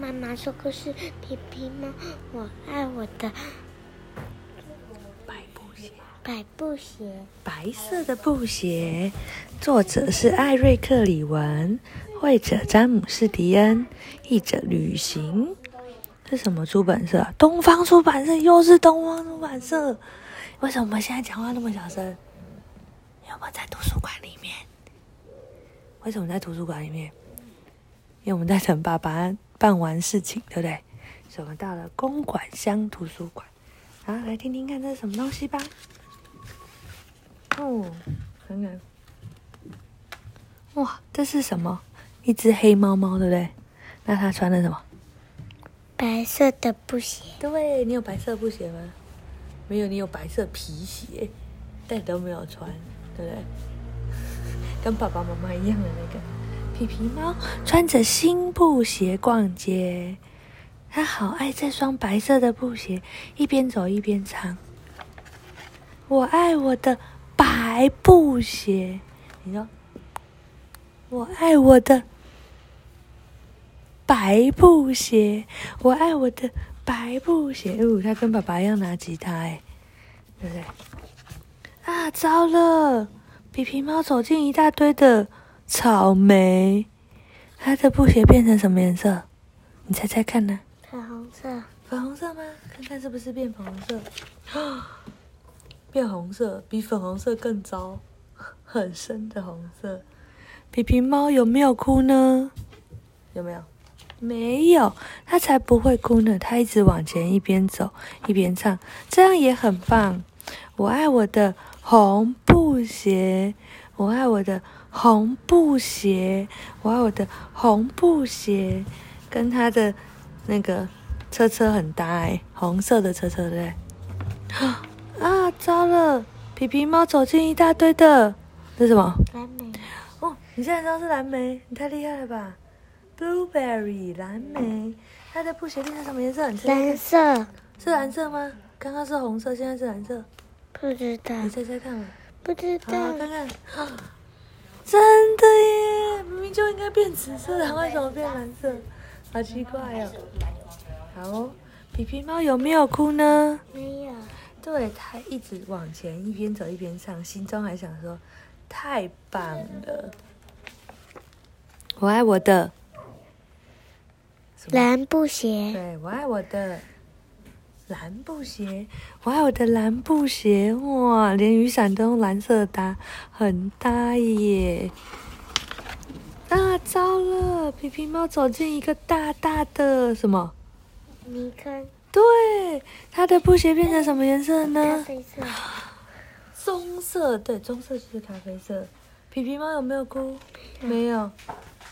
妈妈说故事，皮皮猫，我爱我的白布鞋，白布鞋。白色的布鞋，作者是艾瑞克·李文，绘者詹姆斯·迪恩，译者旅行。是什么出版社？东方出版社，又是东方出版社。为什么现在讲话那么小声？因为我在图书馆里面。为什么在图书馆里面？因为我们在等爸爸办完事情，对不对？所以我们到了公馆乡图书馆。然后，来听听看这是什么东西吧。哦，看看，哇，这是什么？一只黑猫猫，对不对？那它穿的什么？白色的布鞋。对，你有白色布鞋吗？没有，你有白色皮鞋，但都没有穿，对不对？跟爸爸妈妈一样的那个皮皮猫，穿着新布鞋逛街，它好爱这双白色的布鞋，一边走一边唱：“我爱我的白布鞋。”你说：“我爱我的白布鞋，我爱我的。”白布鞋，哦，他跟爸爸一样拿吉他，哎，对不对？啊，糟了！皮皮猫走进一大堆的草莓，它的布鞋变成什么颜色？你猜猜看呢？粉红色。粉红色吗？看看是不是变粉红色？啊，变红色，比粉红色更糟，很深的红色。皮皮猫有没有哭呢？有没有？没有，它才不会哭呢。它一直往前，一边走一边唱，这样也很棒。我爱我的红布鞋，我爱我的红布鞋，我爱我的红布鞋，跟他的那个车车很搭哎，红色的车车对。啊，糟了！皮皮猫走进一大堆的，这是什么？蓝莓。哦，你现在知道是蓝莓，你太厉害了吧！Blueberry 蓝莓，它的布鞋变成什么颜色？蓝色。是蓝色吗？刚刚是红色，现在是蓝色。不知道。你猜猜看嘛。不知道。看看。真的耶！明明就应该变紫色，的为什么变蓝色？好奇怪哦。好，皮皮猫有没有哭呢？没有。对，它一直往前，一边走一边唱，心中还想说：“太棒了，我爱我的。”蓝布鞋，对我爱我的蓝布鞋，我爱我的蓝布鞋，哇，连雨伞都用蓝色搭，很搭耶！啊，糟了，皮皮猫走进一个大大的什么泥坑？对，它的布鞋变成什么颜色呢？咖啡色。棕色，对，棕色就是咖啡色。皮皮猫有没有哭？没有。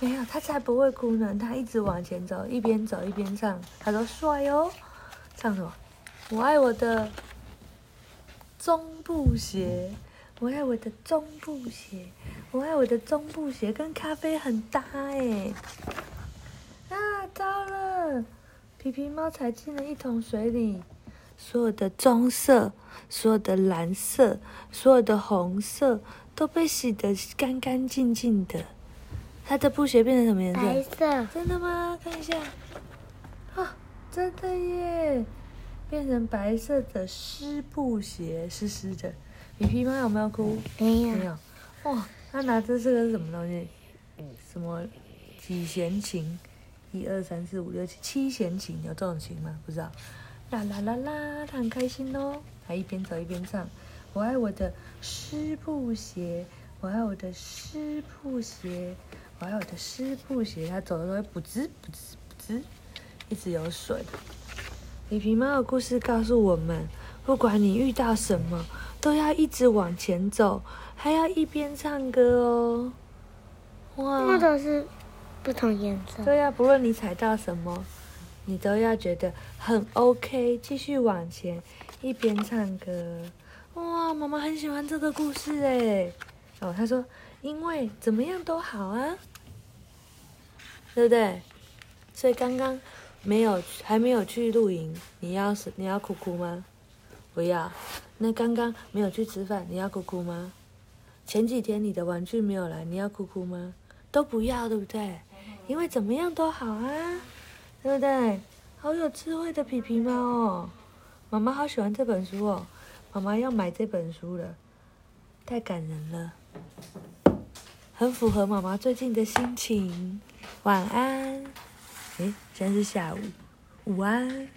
没有，他才不会哭呢。他一直往前走，一边走一边唱。他说：“帅哦，唱什么？我爱我的中布鞋，我爱我的中布鞋，我爱我的中布鞋，跟咖啡很搭哎。”啊，糟了！皮皮猫踩进了一桶水里，所有的棕色、所有的蓝色、所有的红色都被洗得干干净净的。它的布鞋变成什么颜色？白色。真的吗？看一下。啊，真的耶！变成白色的湿布鞋，湿湿的。你皮猫有没有哭？没有。没有。哇，他拿着这个是什么东西？什么几弦琴？一二三四五六七，七弦琴有这种琴吗？不知道。啦啦啦啦，他很开心哦，还一边走一边唱。我爱我的湿布鞋，我爱我的湿布鞋。我爱我的湿布鞋，他走的时候会不滋不滋不滋，一直有水。皮皮猫的故事告诉我们，不管你遇到什么，都要一直往前走，还要一边唱歌哦。哇，那都是不同颜色。对呀，不论你踩到什么，你都要觉得很 OK，继续往前，一边唱歌。哇，妈妈很喜欢这个故事哎。哦，他说。因为怎么样都好啊，对不对？所以刚刚没有还没有去露营，你要是你要哭哭吗？不要。那刚刚没有去吃饭，你要哭哭吗？前几天你的玩具没有来，你要哭哭吗？都不要，对不对？因为怎么样都好啊，对不对不对？好有智慧的皮皮猫哦！妈妈好喜欢这本书哦，妈妈要买这本书了，太感人了，很符合妈妈最近的心情。晚安。诶，现在是下午，午安。